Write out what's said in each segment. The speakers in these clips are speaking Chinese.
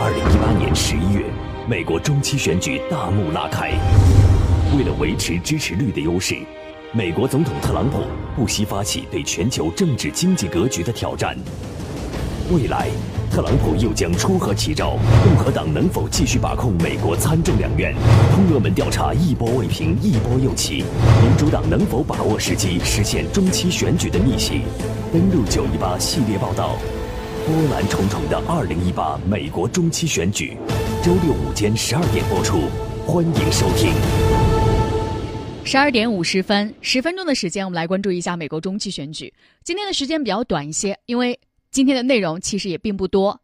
二零一八年十一月，美国中期选举大幕拉开。为了维持支持率的优势，美国总统特朗普不惜发起对全球政治经济格局的挑战。未来，特朗普又将出何奇招？共和党能否继续把控美国参众两院？通俄门调查一波未平，一波又起。民主党能否把握时机，实现中期选举的逆袭？登录九一八系列报道，波澜重重的二零一八美国中期选举，周六午间十二点播出，欢迎收听。十二点五十分，十分钟的时间，我们来关注一下美国中期选举。今天的时间比较短一些，因为。今天的内容其实也并不多。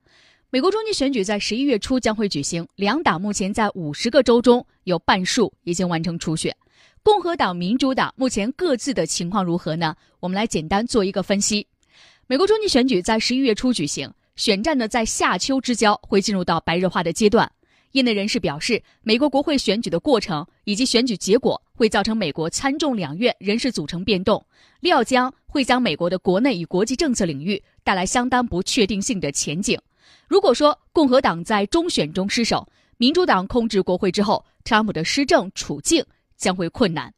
美国中期选举在十一月初将会举行，两党目前在五十个州中有半数已经完成初选。共和党、民主党目前各自的情况如何呢？我们来简单做一个分析。美国中期选举在十一月初举行，选战呢在夏秋之交会进入到白热化的阶段。业内人士表示，美国国会选举的过程以及选举结果会造成美国参众两院人事组成变动，料将会将美国的国内与国际政策领域带来相当不确定性的前景。如果说共和党在中选中失守，民主党控制国会之后，特朗普的施政处境将会困难。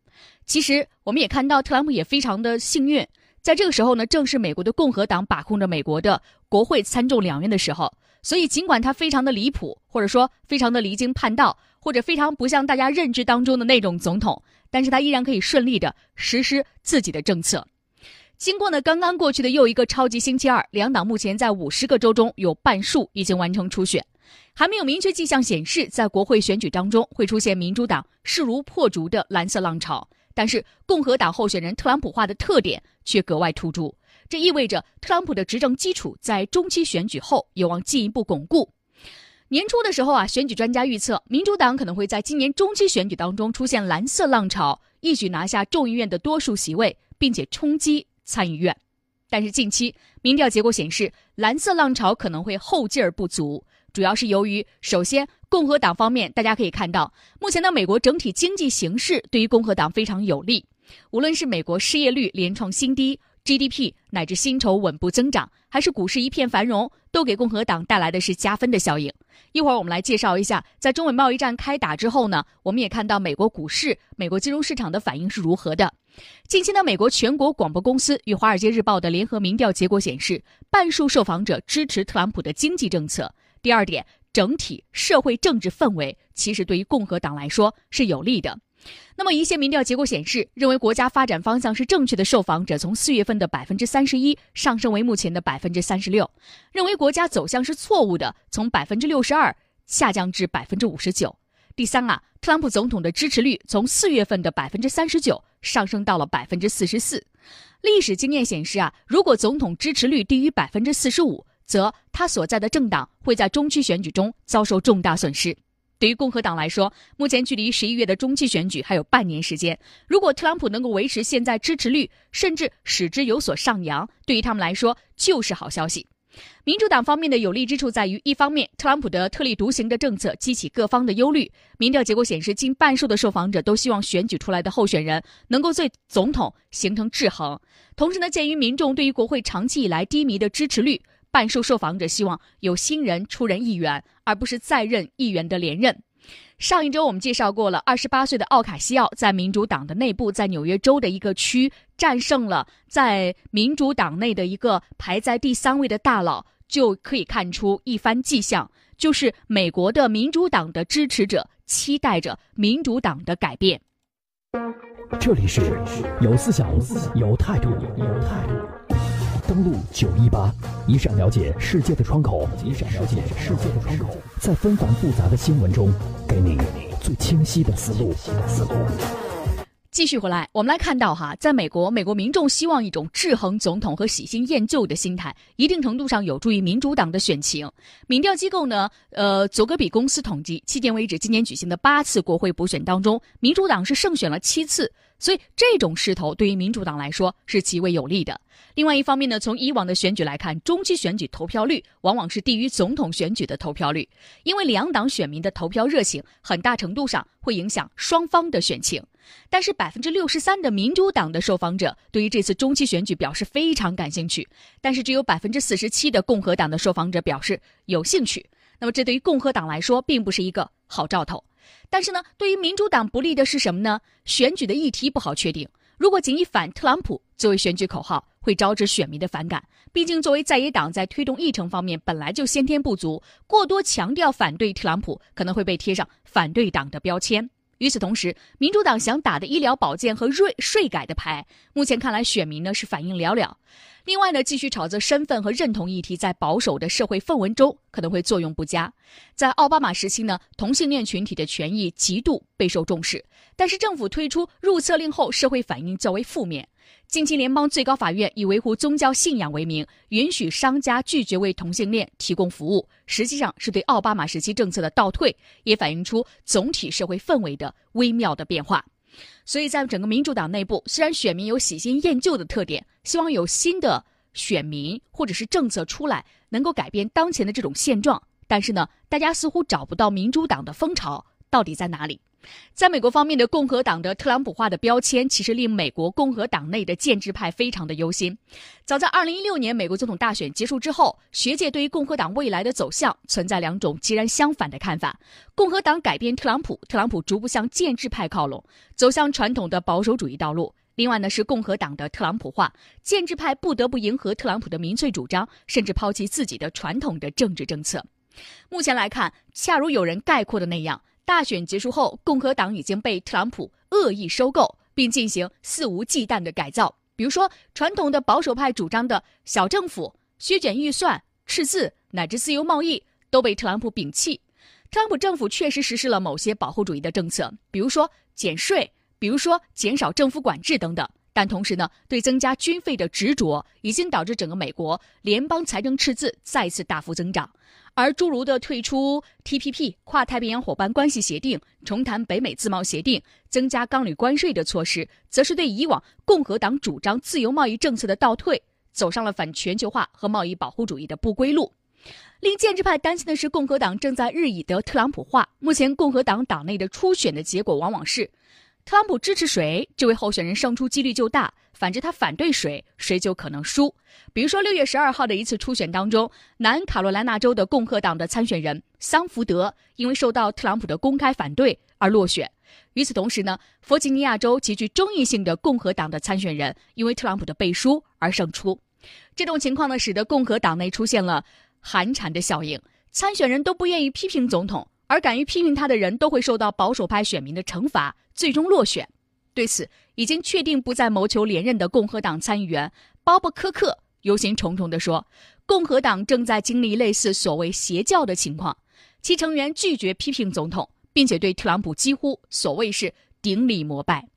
其实，我们也看到特朗普也非常的幸运，在这个时候呢，正是美国的共和党把控着美国的国会参众两院的时候。所以，尽管他非常的离谱，或者说非常的离经叛道，或者非常不像大家认知当中的那种总统，但是他依然可以顺利的实施自己的政策。经过呢刚刚过去的又一个超级星期二，两党目前在五十个州中有半数已经完成初选，还没有明确迹象显示在国会选举当中会出现民主党势如破竹的蓝色浪潮，但是共和党候选人特朗普化的特点却格外突出。这意味着特朗普的执政基础在中期选举后有望进一步巩固。年初的时候啊，选举专家预测，民主党可能会在今年中期选举当中出现蓝色浪潮，一举拿下众议院的多数席位，并且冲击参议院。但是近期民调结果显示，蓝色浪潮可能会后劲儿不足，主要是由于首先共和党方面，大家可以看到，目前的美国整体经济形势对于共和党非常有利，无论是美国失业率连创新低。GDP 乃至薪酬稳步增长，还是股市一片繁荣，都给共和党带来的是加分的效应。一会儿我们来介绍一下，在中美贸易战开打之后呢，我们也看到美国股市、美国金融市场的反应是如何的。近期呢，美国全国广播公司与《华尔街日报》的联合民调结果显示，半数受访者支持特朗普的经济政策。第二点，整体社会政治氛围其实对于共和党来说是有利的。那么，一些民调结果显示，认为国家发展方向是正确的受访者从四月份的百分之三十一上升为目前的百分之三十六；认为国家走向是错误的，从百分之六十二下降至百分之五十九。第三啊，特朗普总统的支持率从四月份的百分之三十九上升到了百分之四十四。历史经验显示啊，如果总统支持率低于百分之四十五，则他所在的政党会在中期选举中遭受重大损失。对于共和党来说，目前距离十一月的中期选举还有半年时间。如果特朗普能够维持现在支持率，甚至使之有所上扬，对于他们来说就是好消息。民主党方面的有利之处在于，一方面，特朗普的特立独行的政策激起各方的忧虑。民调结果显示，近半数的受访者都希望选举出来的候选人能够对总统形成制衡。同时呢，鉴于民众对于国会长期以来低迷的支持率。半数受访者希望有新人出任议员，而不是在任议员的连任。上一周我们介绍过了，二十八岁的奥卡西奥在民主党的内部，在纽约州的一个区战胜了在民主党内的一个排在第三位的大佬，就可以看出一番迹象，就是美国的民主党的支持者期待着民主党的改变。这里是有思想、有态度、有态度。登录九一八，一扇了解世界的窗口，一扇了解世界的窗口，在纷繁复杂的新闻中，给你最清晰的思路。继续回来，我们来看到哈，在美国，美国民众希望一种制衡总统和喜新厌旧的心态，一定程度上有助于民主党的选情。民调机构呢，呃，佐格比公司统计，迄今为止，今年举行的八次国会补选当中，民主党是胜选了七次。所以，这种势头对于民主党来说是极为有利的。另外一方面呢，从以往的选举来看，中期选举投票率往往是低于总统选举的投票率，因为两党选民的投票热情很大程度上会影响双方的选情。但是，百分之六十三的民主党的受访者对于这次中期选举表示非常感兴趣，但是只有百分之四十七的共和党的受访者表示有兴趣。那么这对于共和党来说并不是一个好兆头。但是呢，对于民主党不利的是什么呢？选举的议题不好确定。如果仅以反特朗普作为选举口号，会招致选民的反感。毕竟，作为在野党，在推动议程方面本来就先天不足，过多强调反对特朗普，可能会被贴上反对党的标签。与此同时，民主党想打的医疗保健和税税改的牌，目前看来选民呢是反应寥寥。另外呢，继续炒作身份和认同议题，在保守的社会氛围中可能会作用不佳。在奥巴马时期呢，同性恋群体的权益极度备受重视，但是政府推出入册令后，社会反应较为负面。近期，联邦最高法院以维护宗教信仰为名，允许商家拒绝为同性恋提供服务，实际上是对奥巴马时期政策的倒退，也反映出总体社会氛围的微妙的变化。所以在整个民主党内部，虽然选民有喜新厌旧的特点，希望有新的选民或者是政策出来，能够改变当前的这种现状，但是呢，大家似乎找不到民主党的风潮到底在哪里。在美国方面的共和党的特朗普化的标签，其实令美国共和党内的建制派非常的忧心。早在2016年美国总统大选结束之后，学界对于共和党未来的走向存在两种截然相反的看法：共和党改变特朗普，特朗普逐步向建制派靠拢，走向传统的保守主义道路；另外呢是共和党的特朗普化，建制派不得不迎合特朗普的民粹主张，甚至抛弃自己的传统的政治政策。目前来看，恰如有人概括的那样。大选结束后，共和党已经被特朗普恶意收购，并进行肆无忌惮的改造。比如说，传统的保守派主张的小政府、削减预算、赤字乃至自由贸易都被特朗普摒弃。特朗普政府确实实施了某些保护主义的政策，比如说减税，比如说减少政府管制等等。但同时呢，对增加军费的执着已经导致整个美国联邦财政赤字再次大幅增长。而诸如的退出 TPP 跨太平洋伙伴关系协定、重谈北美自贸协定、增加钢铝关税的措施，则是对以往共和党主张自由贸易政策的倒退，走上了反全球化和贸易保护主义的不归路。令建制派担心的是，共和党正在日益的特朗普化。目前，共和党党内的初选的结果往往是。特朗普支持谁，这位候选人胜出几率就大；反之，他反对谁，谁就可能输。比如说，六月十二号的一次初选当中，南卡罗来纳州的共和党的参选人桑福德因为受到特朗普的公开反对而落选。与此同时呢，弗吉尼亚州极具争议性的共和党的参选人因为特朗普的背书而胜出。这种情况呢，使得共和党内出现了寒蝉的效应，参选人都不愿意批评总统。而敢于批评他的人都会受到保守派选民的惩罚，最终落选。对此，已经确定不再谋求连任的共和党参议员鲍勃·科克忧心忡忡地说：“共和党正在经历类似所谓邪教的情况，其成员拒绝批评总统，并且对特朗普几乎所谓是顶礼膜拜。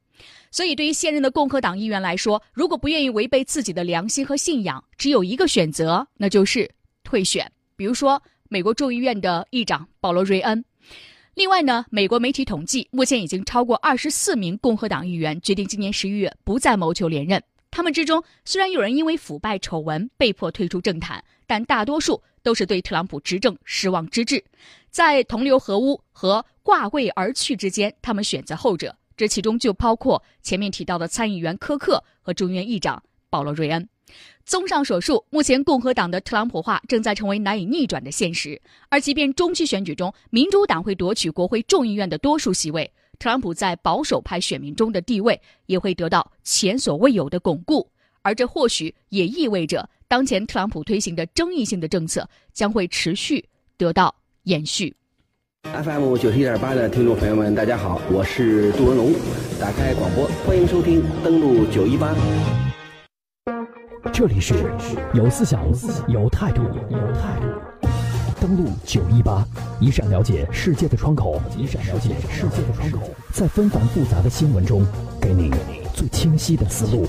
所以，对于现任的共和党议员来说，如果不愿意违背自己的良心和信仰，只有一个选择，那就是退选。比如说。”美国众议院的议长保罗·瑞恩。另外呢，美国媒体统计，目前已经超过二十四名共和党议员决定今年十一月不再谋求连任。他们之中，虽然有人因为腐败丑闻被迫退出政坛，但大多数都是对特朗普执政失望之至。在同流合污和挂位而去之间，他们选择后者。这其中就包括前面提到的参议员科克和众议院议长保罗·瑞恩。综上所述，目前共和党的特朗普化正在成为难以逆转的现实。而即便中期选举中民主党会夺取国会众议院的多数席位，特朗普在保守派选民中的地位也会得到前所未有的巩固。而这或许也意味着，当前特朗普推行的争议性的政策将会持续得到延续。FM 九十一点八的听众朋友们，大家好，我是杜文龙，打开广播，欢迎收听，登录九一八。这里是有思想、有态度、有态度。登录九一八，一扇了解世界的窗口，一扇了解世界的窗口，在纷繁复杂的新闻中，给你最清晰的思路。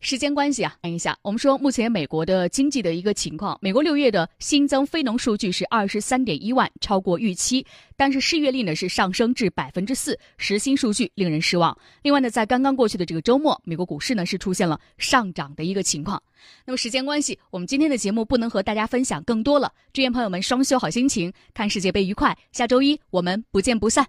时间关系啊，看一下，我们说目前美国的经济的一个情况，美国六月的新增非农数据是二十三点一万，超过预期，但是失业率呢是上升至百分之四，实薪数据令人失望。另外呢，在刚刚过去的这个周末，美国股市呢是出现了上涨的一个情况。那么时间关系，我们今天的节目不能和大家分享更多了，祝愿朋友们双休好心情，看世界杯愉快。下周一我们不见不散。